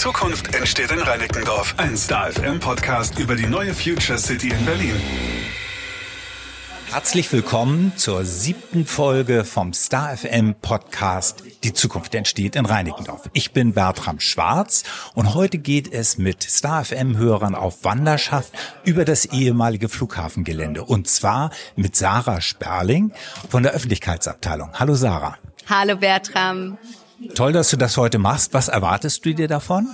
Zukunft entsteht in Reinickendorf. Ein Star FM Podcast über die neue Future City in Berlin. Herzlich willkommen zur siebten Folge vom Star FM Podcast Die Zukunft entsteht in Reinickendorf. Ich bin Bertram Schwarz und heute geht es mit Star FM Hörern auf Wanderschaft über das ehemalige Flughafengelände und zwar mit Sarah Sperling von der Öffentlichkeitsabteilung. Hallo Sarah. Hallo Bertram. Toll, dass du das heute machst. Was erwartest du dir davon?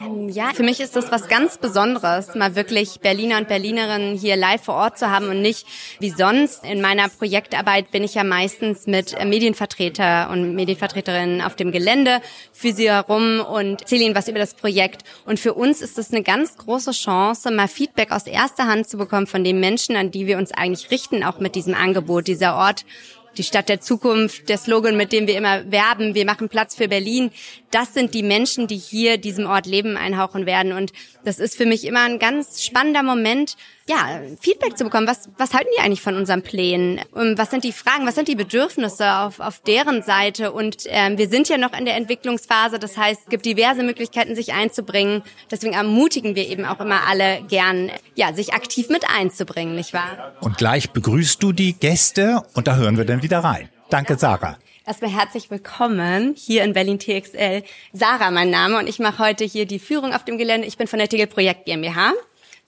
Ähm, ja, für mich ist das was ganz Besonderes, mal wirklich Berliner und Berlinerinnen hier live vor Ort zu haben und nicht wie sonst. In meiner Projektarbeit bin ich ja meistens mit Medienvertreter und Medienvertreterinnen auf dem Gelände für sie herum und erzähle ihnen was über das Projekt. Und für uns ist es eine ganz große Chance, mal Feedback aus erster Hand zu bekommen von den Menschen, an die wir uns eigentlich richten, auch mit diesem Angebot. Dieser Ort die Stadt der Zukunft, der Slogan, mit dem wir immer werben, wir machen Platz für Berlin, das sind die Menschen, die hier diesem Ort Leben einhauchen werden. Und das ist für mich immer ein ganz spannender Moment, ja, Feedback zu bekommen. Was, was halten die eigentlich von unseren Plänen? Was sind die Fragen? Was sind die Bedürfnisse auf, auf deren Seite? Und ähm, wir sind ja noch in der Entwicklungsphase. Das heißt, es gibt diverse Möglichkeiten, sich einzubringen. Deswegen ermutigen wir eben auch immer alle gern, ja, sich aktiv mit einzubringen, nicht wahr? Und gleich begrüßt du die Gäste und da hören wir dann wieder rein. Danke, Sarah. Erstmal herzlich willkommen hier in Berlin TXL. Sarah, mein Name, und ich mache heute hier die Führung auf dem Gelände. Ich bin von der Tegel Projekt GmbH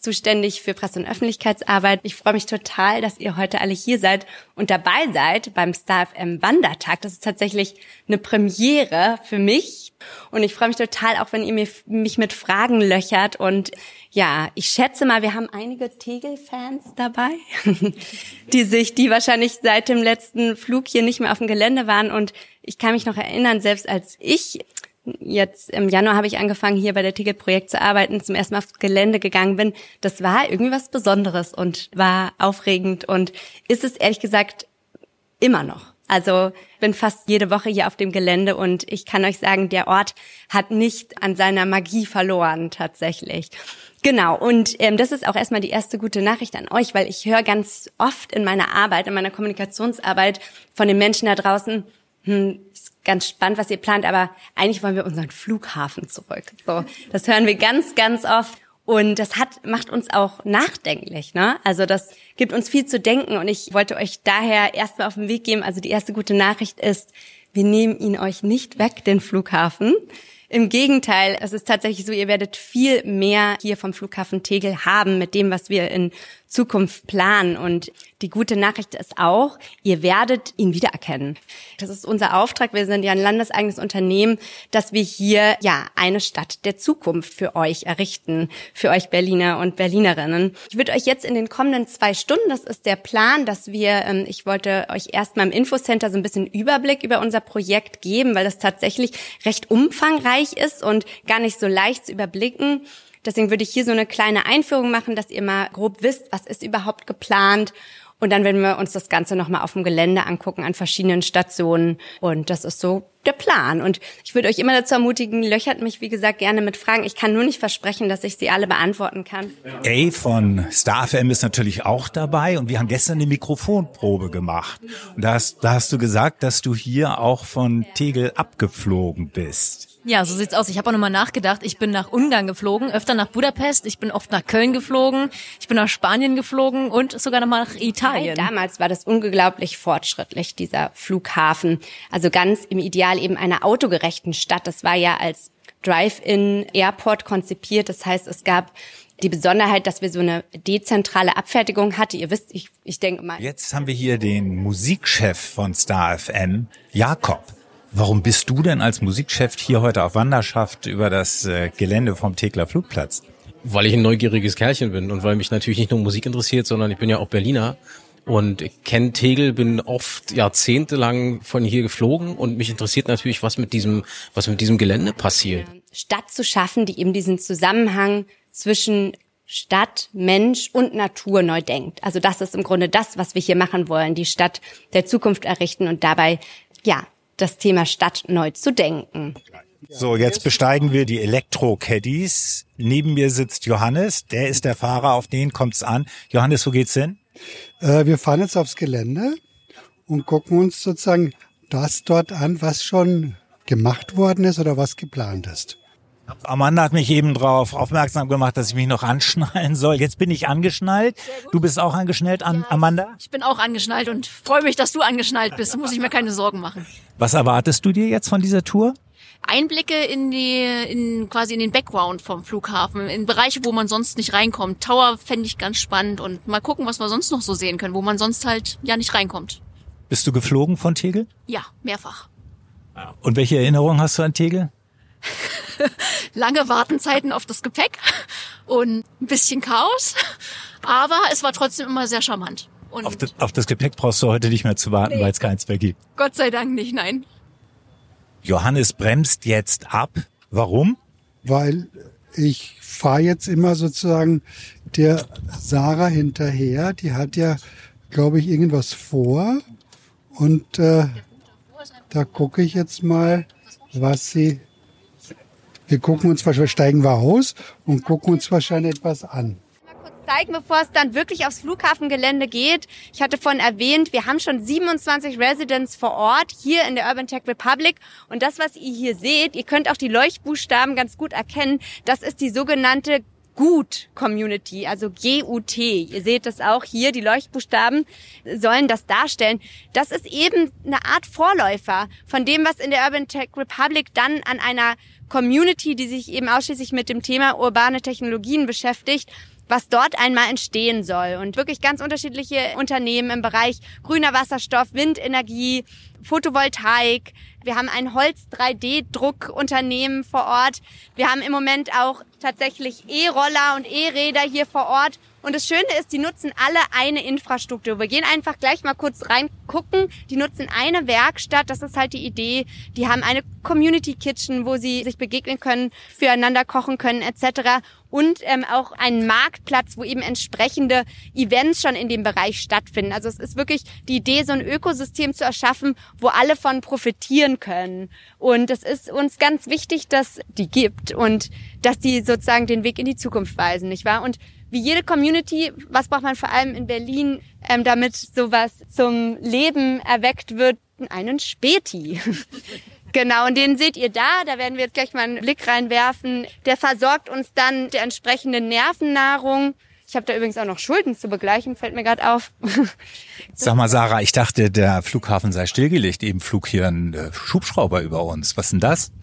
zuständig für Presse- und Öffentlichkeitsarbeit. Ich freue mich total, dass ihr heute alle hier seid und dabei seid beim Star FM Wandertag. Das ist tatsächlich eine Premiere für mich. Und ich freue mich total, auch wenn ihr mich mit Fragen löchert. Und ja, ich schätze mal, wir haben einige Tegel-Fans dabei, die sich, die wahrscheinlich seit dem letzten Flug hier nicht mehr auf dem Gelände waren. Und ich kann mich noch erinnern, selbst als ich jetzt im Januar habe ich angefangen, hier bei der Ticketprojekt zu arbeiten, zum ersten Mal aufs Gelände gegangen bin. Das war irgendwie was Besonderes und war aufregend und ist es ehrlich gesagt immer noch. Also bin fast jede Woche hier auf dem Gelände und ich kann euch sagen, der Ort hat nicht an seiner Magie verloren tatsächlich. Genau, und ähm, das ist auch erstmal die erste gute Nachricht an euch, weil ich höre ganz oft in meiner Arbeit, in meiner Kommunikationsarbeit von den Menschen da draußen, hm, ist ganz spannend, was ihr plant, aber eigentlich wollen wir unseren Flughafen zurück. So, das hören wir ganz, ganz oft. Und das hat, macht uns auch nachdenklich, ne? Also das gibt uns viel zu denken und ich wollte euch daher erstmal auf den Weg geben. Also die erste gute Nachricht ist, wir nehmen ihn euch nicht weg, den Flughafen. Im Gegenteil, es ist tatsächlich so, ihr werdet viel mehr hier vom Flughafen Tegel haben mit dem, was wir in Zukunft planen. Und die gute Nachricht ist auch, ihr werdet ihn wiedererkennen. Das ist unser Auftrag. Wir sind ja ein landeseigenes Unternehmen, dass wir hier ja eine Stadt der Zukunft für euch errichten, für euch Berliner und Berlinerinnen. Ich würde euch jetzt in den kommenden zwei Stunden, das ist der Plan, dass wir, ähm, ich wollte euch erstmal im Infocenter so ein bisschen Überblick über unser Projekt geben, weil das tatsächlich recht umfangreich ist und gar nicht so leicht zu überblicken. Deswegen würde ich hier so eine kleine Einführung machen, dass ihr mal grob wisst, was ist überhaupt geplant. Und dann werden wir uns das Ganze nochmal auf dem Gelände angucken, an verschiedenen Stationen. Und das ist so der Plan. Und ich würde euch immer dazu ermutigen, löchert mich, wie gesagt, gerne mit Fragen. Ich kann nur nicht versprechen, dass ich sie alle beantworten kann. A von StarFM ist natürlich auch dabei und wir haben gestern eine Mikrofonprobe gemacht. Und da hast, da hast du gesagt, dass du hier auch von Tegel abgeflogen bist. Ja, so sieht's aus. Ich habe auch nochmal nachgedacht. Ich bin nach Ungarn geflogen, öfter nach Budapest, ich bin oft nach Köln geflogen, ich bin nach Spanien geflogen und sogar nochmal nach Italien. Damals war das unglaublich fortschrittlich, dieser Flughafen. Also ganz im Ideal eben einer autogerechten Stadt. Das war ja als Drive-in-Airport konzipiert. Das heißt, es gab die Besonderheit, dass wir so eine dezentrale Abfertigung hatten. Ihr wisst, ich, ich denke mal. Jetzt haben wir hier den Musikchef von Star FM, Jakob. Warum bist du denn als Musikchef hier heute auf Wanderschaft über das äh, Gelände vom Tegler Flugplatz? Weil ich ein neugieriges Kerlchen bin und weil mich natürlich nicht nur Musik interessiert, sondern ich bin ja auch Berliner und kenne Tegel, bin oft jahrzehntelang von hier geflogen und mich interessiert natürlich, was mit diesem, was mit diesem Gelände passiert. Stadt zu schaffen, die eben diesen Zusammenhang zwischen Stadt, Mensch und Natur neu denkt. Also das ist im Grunde das, was wir hier machen wollen, die Stadt der Zukunft errichten und dabei, ja, das Thema Stadt neu zu denken. So, jetzt besteigen wir die Elektro-Caddies. Neben mir sitzt Johannes, der ist der Fahrer, auf den kommt's an. Johannes, wo geht's hin? Äh, wir fahren jetzt aufs Gelände und gucken uns sozusagen das dort an, was schon gemacht worden ist oder was geplant ist. Amanda hat mich eben darauf aufmerksam gemacht, dass ich mich noch anschnallen soll. Jetzt bin ich angeschnallt. Du bist auch angeschnallt, an, Amanda? Ich bin auch angeschnallt und freue mich, dass du angeschnallt bist. Muss ich mir keine Sorgen machen. Was erwartest du dir jetzt von dieser Tour? Einblicke in die, in quasi in den Background vom Flughafen, in Bereiche, wo man sonst nicht reinkommt. Tower fände ich ganz spannend und mal gucken, was wir sonst noch so sehen können, wo man sonst halt ja nicht reinkommt. Bist du geflogen von Tegel? Ja, mehrfach. Und welche Erinnerungen hast du an Tegel? Lange Wartenzeiten auf das Gepäck und ein bisschen Chaos, aber es war trotzdem immer sehr charmant. Und Auf das, auf das Gepäck brauchst du heute nicht mehr zu warten, Nee. weil es keins mehr gibt. Gott sei Dank nicht, nein. Johannes bremst jetzt ab. Warum? weil ich fahre jetzt immer sozusagen der Sarah hinterher. Die hat ja, glaube ich, irgendwas vor. Und äh, da gucke ich jetzt mal, was sie. Wir gucken uns wahrscheinlich, steigen wir aus und gucken uns wahrscheinlich etwas an. zeigen, bevor es dann wirklich aufs Flughafengelände geht. Ich hatte vorhin erwähnt, wir haben schon 27 Residents vor Ort hier in der Urban Tech Republic. Und das, was ihr hier seht, ihr könnt auch die Leuchtbuchstaben ganz gut erkennen. Das ist die sogenannte Gut Community, also GUT. Ihr seht das auch hier, die Leuchtbuchstaben sollen das darstellen. Das ist eben eine Art Vorläufer von dem, was in der Urban Tech Republic dann an einer Community, die sich eben ausschließlich mit dem Thema urbane Technologien beschäftigt, was dort einmal entstehen soll. Und wirklich ganz unterschiedliche Unternehmen im Bereich grüner Wasserstoff, Windenergie, Photovoltaik. Wir haben ein Holz-3D-Druckunternehmen vor Ort. Wir haben im Moment auch tatsächlich E-Roller und E-Räder hier vor Ort. Und das Schöne ist, die nutzen alle eine Infrastruktur. Wir gehen einfach gleich mal kurz reingucken. Die nutzen eine Werkstatt, das ist halt die Idee. Die haben eine Community Kitchen, wo sie sich begegnen können, füreinander kochen können etc. Und ähm, auch einen Marktplatz, wo eben entsprechende Events schon in dem Bereich stattfinden. Also es ist wirklich die Idee, so ein Ökosystem zu erschaffen, wo alle von profitieren können. Und es ist uns ganz wichtig, dass die gibt und dass die sozusagen den Weg in die Zukunft weisen, nicht wahr? Und wie jede Community, was braucht man vor allem in Berlin, ähm, damit sowas zum Leben erweckt wird? Einen Späti. Genau, und den seht ihr da. Da werden wir jetzt gleich mal einen Blick reinwerfen. Der versorgt uns dann der entsprechenden Nervennahrung. Ich habe da übrigens auch noch Schulden zu begleichen, fällt mir gerade auf. Sag mal, Sarah, ich dachte, der Flughafen sei stillgelegt. Eben flog hier ein äh, Schubschrauber über uns. Was denn das?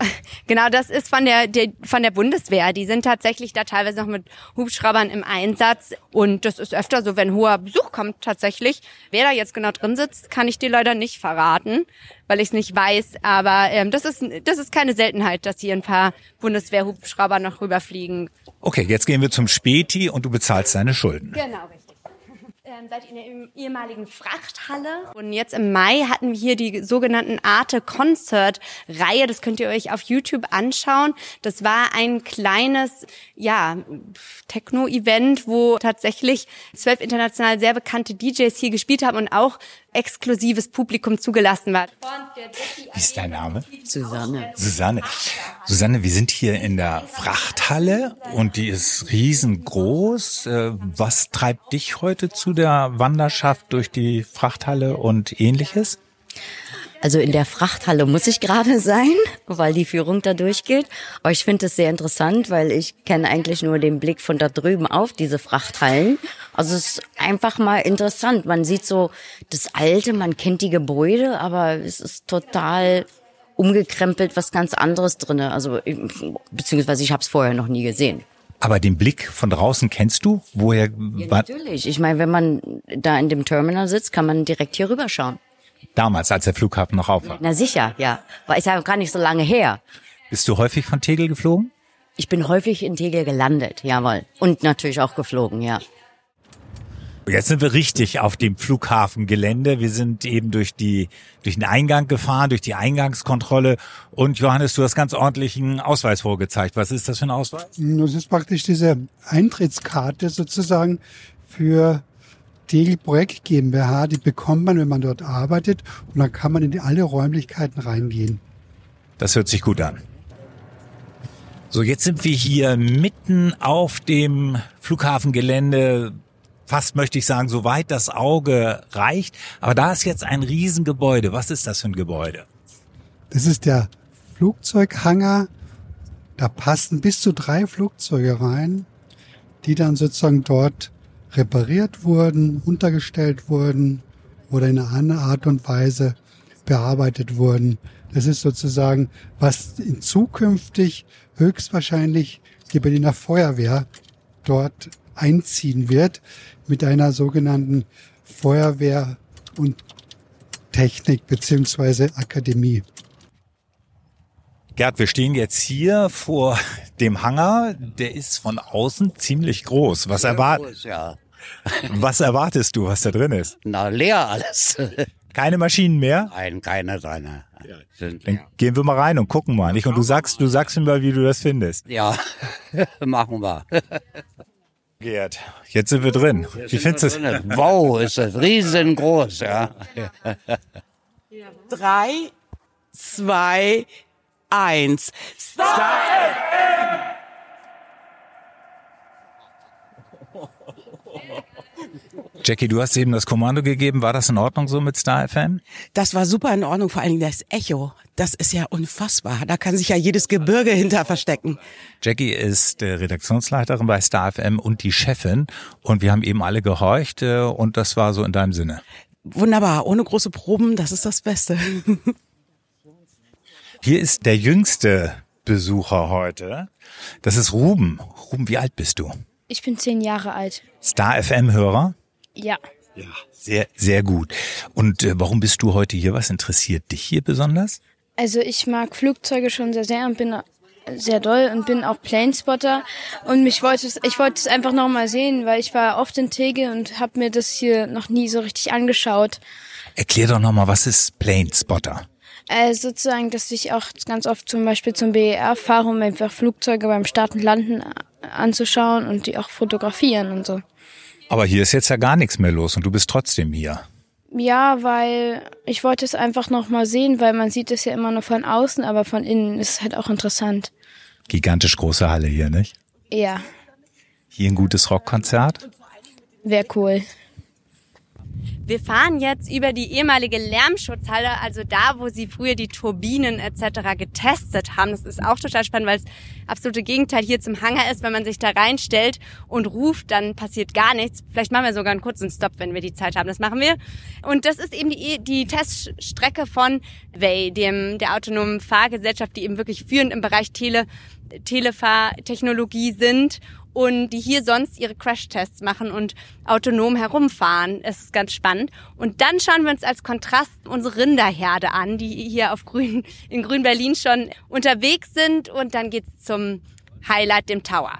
Genau, das ist von der, der von der Bundeswehr. Die sind tatsächlich da teilweise noch mit Hubschraubern im Einsatz und das ist öfter so, wenn hoher Besuch kommt tatsächlich. Wer da jetzt genau drin sitzt, kann ich dir leider nicht verraten, weil ich es nicht weiß. Aber ähm, das ist das ist keine Seltenheit, dass hier ein paar Bundeswehr-Hubschrauber noch rüberfliegen. Okay, jetzt gehen wir zum Späti und du bezahlst deine Schulden. Genau. Ähm, seid ihr in der ehemaligen Frachthalle. Und jetzt im Mai hatten wir hier die sogenannten Arte Concert Reihe. Das könnt ihr euch auf YouTube anschauen. Das war ein kleines, ja, Techno-Event, wo tatsächlich zwölf international sehr bekannte DJs hier gespielt haben und auch exklusives Publikum zugelassen war. Wie ist dein Name? Susanne. Susanne. Susanne, wir sind hier in der Frachthalle und die ist riesengroß. Äh, Was treibt dich heute zu der Wanderschaft durch die Frachthalle und ähnliches? Also in der Frachthalle muss ich gerade sein, weil die Führung da durchgeht. Aber ich finde es sehr interessant, weil ich kenne eigentlich nur den Blick von da drüben auf diese Frachthallen. Also es ist einfach mal interessant. Man sieht so das Alte, man kennt die Gebäude, aber es ist total umgekrempelt, was ganz anderes drinne. Also beziehungsweise ich habe es vorher noch nie gesehen. Aber den Blick von draußen kennst du? Woher? Ja, natürlich. Ich meine, wenn man da in dem Terminal sitzt, kann man direkt hier rüberschauen. damals, als der Flughafen noch auf war. Na sicher, ja. Weil ist ja gar nicht so lange her. Bist du häufig von Tegel geflogen? Ich bin häufig in Tegel gelandet, jawohl. Und natürlich auch geflogen, ja. Jetzt sind wir richtig auf dem Flughafengelände. Wir sind eben durch die durch den Eingang gefahren, durch die Eingangskontrolle. Und Johannes, du hast ganz ordentlich einen Ausweis vorgezeigt. Was ist das für ein Ausweis? Das ist praktisch diese Eintrittskarte sozusagen für Tegel Projekt GmbH. Die bekommt man, wenn man dort arbeitet. Und dann kann man in alle Räumlichkeiten reingehen. Das hört sich gut an. So, jetzt sind wir hier mitten auf dem Flughafengelände. Fast möchte ich sagen, so weit das Auge reicht. Aber da ist jetzt ein Riesengebäude. Was ist das für ein Gebäude? Das ist der Flugzeughangar Da passen bis zu drei Flugzeuge rein, die dann sozusagen dort repariert wurden, untergestellt wurden oder in einer anderen Art und Weise bearbeitet wurden. Das ist sozusagen, was in zukünftig höchstwahrscheinlich die Berliner Feuerwehr dort einziehen wird mit einer sogenannten Feuerwehr- und Technik beziehungsweise Akademie. Gerd, wir stehen jetzt hier vor dem Hangar. Der ist von außen ziemlich groß. Was, erwart Groß, ja. was erwartest du, was da drin ist? Na, leer alles. Keine Maschinen mehr? Nein, keine drin. Sind, Dann gehen wir mal rein und gucken mal. Nicht? Und du sagst, du sagst mir mal, wie du das findest. ja, machen wir. Gerd, jetzt sind wir drin. Wie findest du es? Wow, ist das riesengroß, ja. Drei, zwei, eins. Jackie, du hast eben das Kommando gegeben. War das in Ordnung so mit Star FM? Das war super in Ordnung, vor allen Dingen das Echo. Das ist ja unfassbar. Da kann sich ja jedes Gebirge hinter verstecken. Jackie ist äh, Redaktionsleiterin bei Star FM und die Chefin. Und wir haben eben alle gehorcht äh, und das war so in deinem Sinne. Wunderbar, ohne große Proben, das ist das Beste. Hier ist der jüngste Besucher heute. Das ist Ruben. Ruben, wie alt bist du? Ich bin zehn Jahre alt. Star FM-Hörer? Ja. Sehr, sehr gut. Und äh, warum bist du heute hier? Was interessiert dich hier besonders? Also ich mag Flugzeuge schon sehr, sehr und bin sehr doll und bin auch Planespotter. Und mich wollte es, ich wollte es einfach noch mal sehen, weil ich war oft in Tegel und habe mir das hier noch nie so richtig angeschaut. Erklär doch nochmal, was ist Planespotter? Äh, sozusagen, dass ich auch ganz oft zum Beispiel zum BER fahre, um einfach Flugzeuge beim Starten und Landen anzuschauen und die auch fotografieren und so. Aber hier ist jetzt ja gar nichts mehr los und du bist trotzdem hier. Ja, weil ich wollte es einfach noch mal sehen, weil man sieht es ja immer nur von außen, aber von innen ist es halt auch interessant. Gigantisch große Halle hier, nicht? Ja, Hier ein gutes Rockkonzert. wäre cool. Wir fahren jetzt über die ehemalige Lärmschutzhalle, also da, wo sie früher die Turbinen etc. getestet haben. Das ist auch total spannend, weil es absolute Gegenteil hier zum Hangar ist. Wenn man sich da reinstellt und ruft, dann passiert gar nichts. Vielleicht machen wir sogar einen kurzen Stopp, wenn wir die Zeit haben. Das machen wir. Und das ist eben die, die Teststrecke von Way, dem, der autonomen Fahrgesellschaft, die eben wirklich führend im Bereich Tele, Telefahrtechnologie sind und die hier sonst ihre Crashtests machen und autonom herumfahren. Es ist ganz spannend. Und dann schauen wir uns als Kontrast unsere Rinderherde an, die hier auf Grün, in Grün-Berlin schon unterwegs sind. Und dann geht's zum Highlight, dem Tower.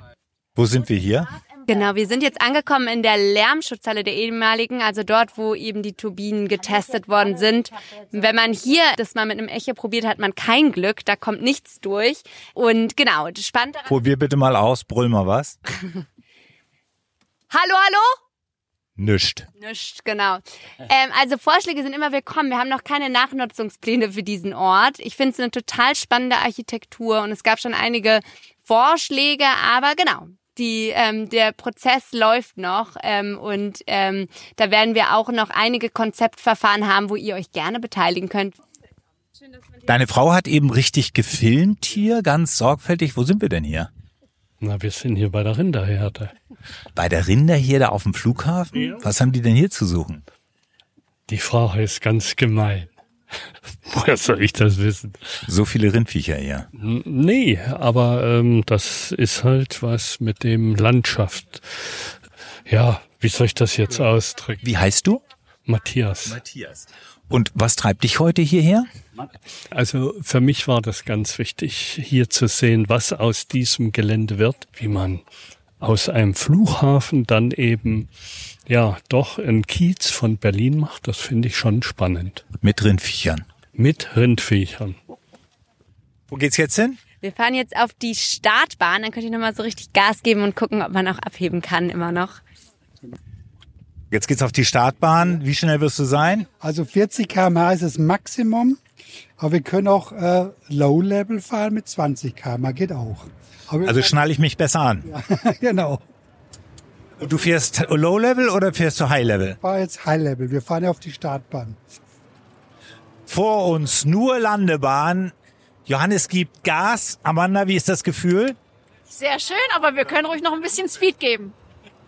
Wo sind wir hier? Genau, wir sind jetzt angekommen in der Lärmschutzhalle der ehemaligen, also dort, wo eben die Turbinen getestet worden sind. Wenn man hier das mal mit einem Echo probiert, hat man kein Glück, da kommt nichts durch. Und genau, das spannend daran, Probier bitte mal aus, brüll mal was. Hallo, hallo? Nischt. Nicht, genau. Ähm, also Vorschläge sind immer willkommen. Wir haben noch keine Nachnutzungspläne für diesen Ort. Ich finde es eine total spannende Architektur und es gab schon einige Vorschläge, aber genau. Die, ähm, der Prozess läuft noch ähm, und ähm, da werden wir auch noch einige Konzeptverfahren haben, wo ihr euch gerne beteiligen könnt. Deine Frau hat eben richtig gefilmt hier, ganz sorgfältig. Wo sind wir denn hier? Na, wir sind hier bei der Rinderherde. Bei der Rinderherde auf dem Flughafen? Was haben die denn hier zu suchen? Die Frage ist ganz gemein. Woher soll ich das wissen? So viele Rindviecher. N- Nee, aber ähm, das ist halt was mit dem Landschaft. Ja, wie soll ich das jetzt ausdrücken? Wie heißt du? Matthias. Matthias. Und was treibt dich heute hierher? Also für mich war das ganz wichtig, hier zu sehen, was aus diesem Gelände wird, wie man aus einem Flughafen dann eben ja doch einen Kiez von Berlin macht. Das finde ich schon spannend. Mit Rindviechern. Mit Rindviechern. Wo geht's jetzt hin? Wir fahren jetzt auf die Startbahn, dann könnt ihr nochmal so richtig Gas geben und gucken, ob man auch abheben kann immer noch. Jetzt geht's auf die Startbahn. Wie schnell wirst du sein? Also 40 km/h ist das Maximum, aber wir können auch äh, Low-Level fahren mit 20 km/h, geht auch. Aber Also schnalle ich mich besser an. genau. Und du fährst Low Level oder fährst du High Level? Ich fahre jetzt High-Level, wir fahren ja auf die Startbahn. Vor uns nur Landebahn. Johannes gibt Gas. Amanda, wie ist das Gefühl? Sehr schön, aber wir können ruhig noch ein bisschen Speed geben.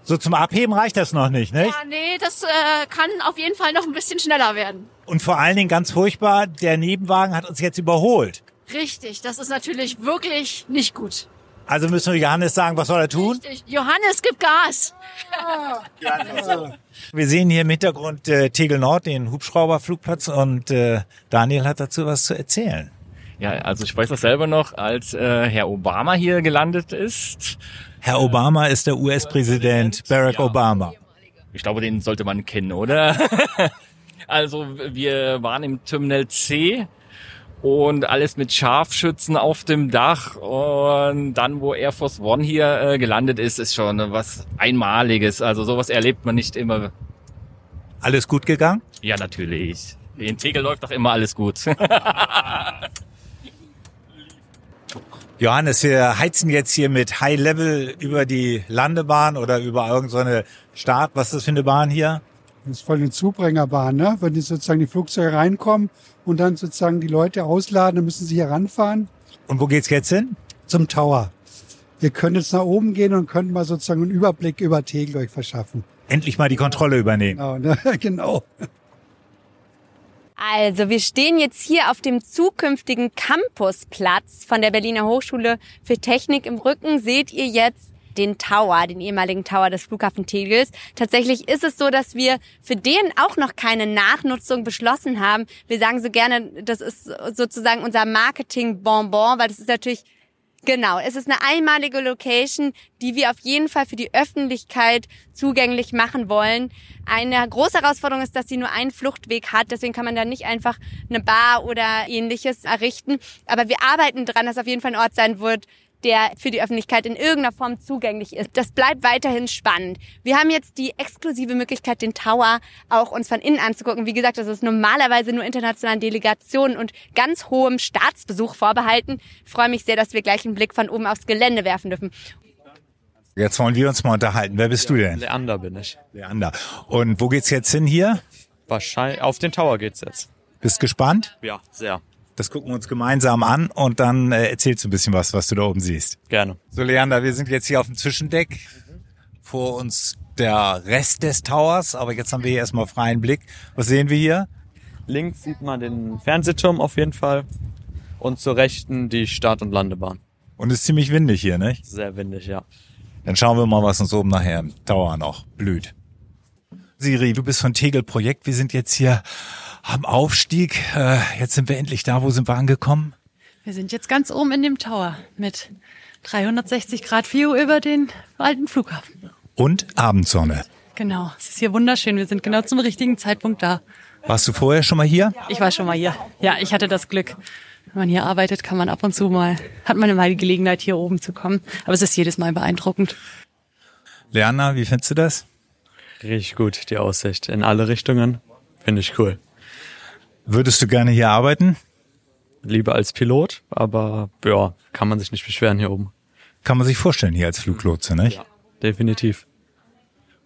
So zum Abheben reicht das noch nicht, nicht? Ja, nee, das äh, kann auf jeden Fall noch ein bisschen schneller werden. Und vor allen Dingen ganz furchtbar, der Nebenwagen hat uns jetzt überholt. Richtig, das ist natürlich wirklich nicht gut. Also müssen wir Johannes sagen, was soll er tun? Richtig. Johannes, gib Gas. Wir sehen hier im Hintergrund äh, Tegel Nord, den Hubschrauberflugplatz und äh, Daniel hat dazu was zu erzählen. Ja, also ich weiß das selber noch, als äh, Herr Obama hier gelandet ist. Herr Obama ist der US-Präsident Barack Obama. Ich glaube, den sollte man kennen, oder? also wir waren im Terminal C und alles mit Scharfschützen auf dem Dach und dann, wo Air Force One hier äh, gelandet ist, ist schon was Einmaliges. Also sowas erlebt man nicht immer. Alles gut gegangen? Ja, natürlich. In Tegel läuft doch immer alles gut. Johannes, wir heizen jetzt hier mit High Level über die Landebahn oder über irgendeine Start. Was ist das für eine Bahn hier? Das ist voll eine Zubringerbahn, ne? Wenn die sozusagen die Flugzeuge reinkommen und dann sozusagen die Leute ausladen, dann müssen sie hier ranfahren. Und wo geht's jetzt hin? Zum Tower. Ihr könnt jetzt nach oben gehen und könnt mal sozusagen einen Überblick über Tegel euch verschaffen. Endlich mal die Kontrolle übernehmen. Genau, ne? genau. Also, wir stehen jetzt hier auf dem zukünftigen Campusplatz von der Berliner Hochschule für Technik. Im Rücken seht ihr jetzt den Tower, den ehemaligen Tower des Flughafen Tegels. Tatsächlich ist es so, dass wir für den auch noch keine Nachnutzung beschlossen haben. Wir sagen so gerne, das ist sozusagen unser Marketing-Bonbon, weil das ist natürlich Genau, es ist eine einmalige Location, die wir auf jeden Fall für die Öffentlichkeit zugänglich machen wollen. Eine große Herausforderung ist, dass sie nur einen Fluchtweg hat, deswegen kann man da nicht einfach eine Bar oder ähnliches errichten. Aber wir arbeiten dran, dass auf jeden Fall ein Ort sein wird, der für die Öffentlichkeit in irgendeiner Form zugänglich ist. Das bleibt weiterhin spannend. Wir haben jetzt die exklusive Möglichkeit, den Tower auch uns von innen anzugucken. Wie gesagt, das ist normalerweise nur internationalen Delegationen und ganz hohem Staatsbesuch vorbehalten. Ich freue mich sehr, dass wir gleich einen Blick von oben aufs Gelände werfen dürfen. Jetzt wollen wir uns mal unterhalten. Wer bist du denn? Leander bin ich. Leander. Und wo geht's jetzt hin hier? Wahrscheinlich auf den Tower geht's jetzt. Bist gespannt? Ja, sehr. Das gucken wir uns gemeinsam an und dann äh, erzählst du ein bisschen was, was du da oben siehst. Gerne. So, Leander, wir sind jetzt hier auf dem Zwischendeck. Vor uns der Rest des Towers, aber jetzt haben wir hier erstmal freien Blick. Was sehen wir hier? Links sieht man den Fernsehturm auf jeden Fall und zur Rechten die Start- und Landebahn. Und es ist ziemlich windig hier, nicht? Sehr windig, ja. Dann schauen wir mal, was uns oben nachher im Tower noch blüht. Siri, du bist von Tegel Projekt. Wir sind jetzt hier am Aufstieg. Äh, jetzt sind wir endlich da. Wo sind wir angekommen? Wir sind jetzt ganz oben in dem Tower mit 360 Grad View über den alten Flughafen. Und Abendsonne. Genau, es ist hier wunderschön. Wir sind genau zum richtigen Zeitpunkt da. Warst du vorher schon mal hier? Ich war schon mal hier. Ja, ich hatte das Glück. Wenn man hier arbeitet, kann man ab und zu mal, hat man mal die Gelegenheit, hier oben zu kommen. Aber es ist jedes Mal beeindruckend. Lerner, wie findest du das? Richtig gut, die Aussicht in alle Richtungen. Finde ich cool. Würdest du gerne hier arbeiten? Lieber als Pilot, aber ja, kann man sich nicht beschweren hier oben. Kann man sich vorstellen hier als Fluglotse, nicht? Ja, definitiv.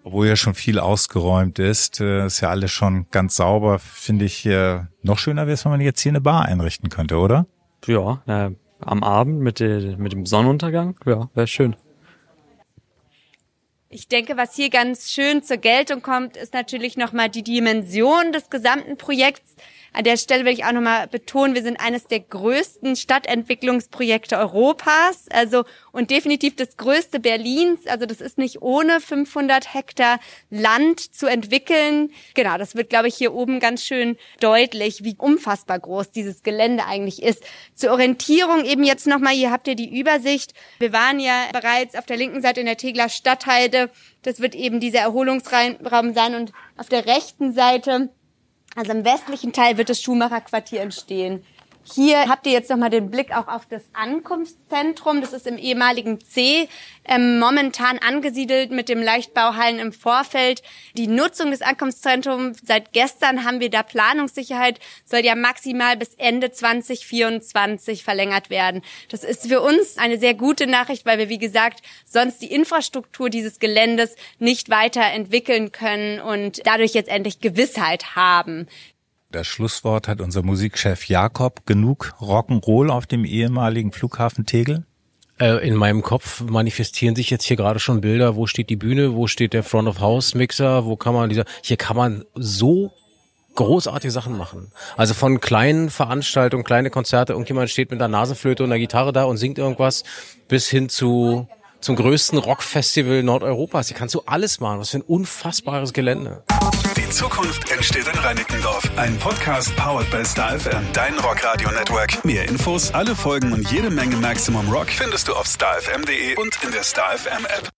Obwohl ja schon viel ausgeräumt ist, äh, ist ja alles schon ganz sauber, finde ich äh, noch schöner wäre es, wenn man jetzt hier eine Bar einrichten könnte, oder? Ja, na, am Abend mit, de, mit dem Sonnenuntergang, ja, wäre schön. Ich denke, was hier ganz schön zur Geltung kommt, ist natürlich nochmal die Dimension des gesamten Projekts. An der Stelle will ich auch nochmal betonen, wir sind eines der größten Stadtentwicklungsprojekte Europas, also und definitiv das größte Berlins. Also das ist nicht ohne 500 Hektar Land zu entwickeln. Genau, das wird, glaube ich, hier oben ganz schön deutlich, wie unfassbar groß dieses Gelände eigentlich ist. Zur Orientierung eben jetzt nochmal, hier habt ihr die Übersicht. Wir waren ja bereits auf der linken Seite in der Tegler Stadtheide. Das wird eben dieser Erholungsraum sein und auf der rechten Seite also im westlichen Teil wird das Schuhmacherquartier entstehen. Hier habt ihr jetzt nochmal den Blick auch auf das Ankunftszentrum. Das ist im ehemaligen C, ähm, momentan angesiedelt mit dem Leichtbauhallen im Vorfeld. Die Nutzung des Ankunftszentrums, seit gestern haben wir da Planungssicherheit, soll ja maximal bis Ende 2024 verlängert werden. Das ist für uns eine sehr gute Nachricht, weil wir, wie gesagt, sonst die Infrastruktur dieses Geländes nicht weiterentwickeln können und dadurch jetzt endlich Gewissheit haben. Das Schlusswort hat unser Musikchef Jakob. Genug Rock'n'Roll auf dem ehemaligen Flughafen Tegel? Äh, in meinem Kopf manifestieren sich jetzt hier gerade schon Bilder, wo steht die Bühne, wo steht der Front of House Mixer, wo kann man dieser, hier kann man so großartige Sachen machen. Also von kleinen Veranstaltungen, kleine Konzerte, irgendjemand steht mit einer Nasenflöte und einer Gitarre da und singt irgendwas, bis hin zu zum größten Rockfestival Nordeuropas. Hier kannst du alles machen. Was für ein unfassbares Gelände. Die Zukunft entsteht in Reinickendorf. Ein Podcast powered by Star FM, dein Rockradio Network. Mehr Infos, alle Folgen und jede Menge Maximum Rock findest du auf starfm.de und in der Star FM App.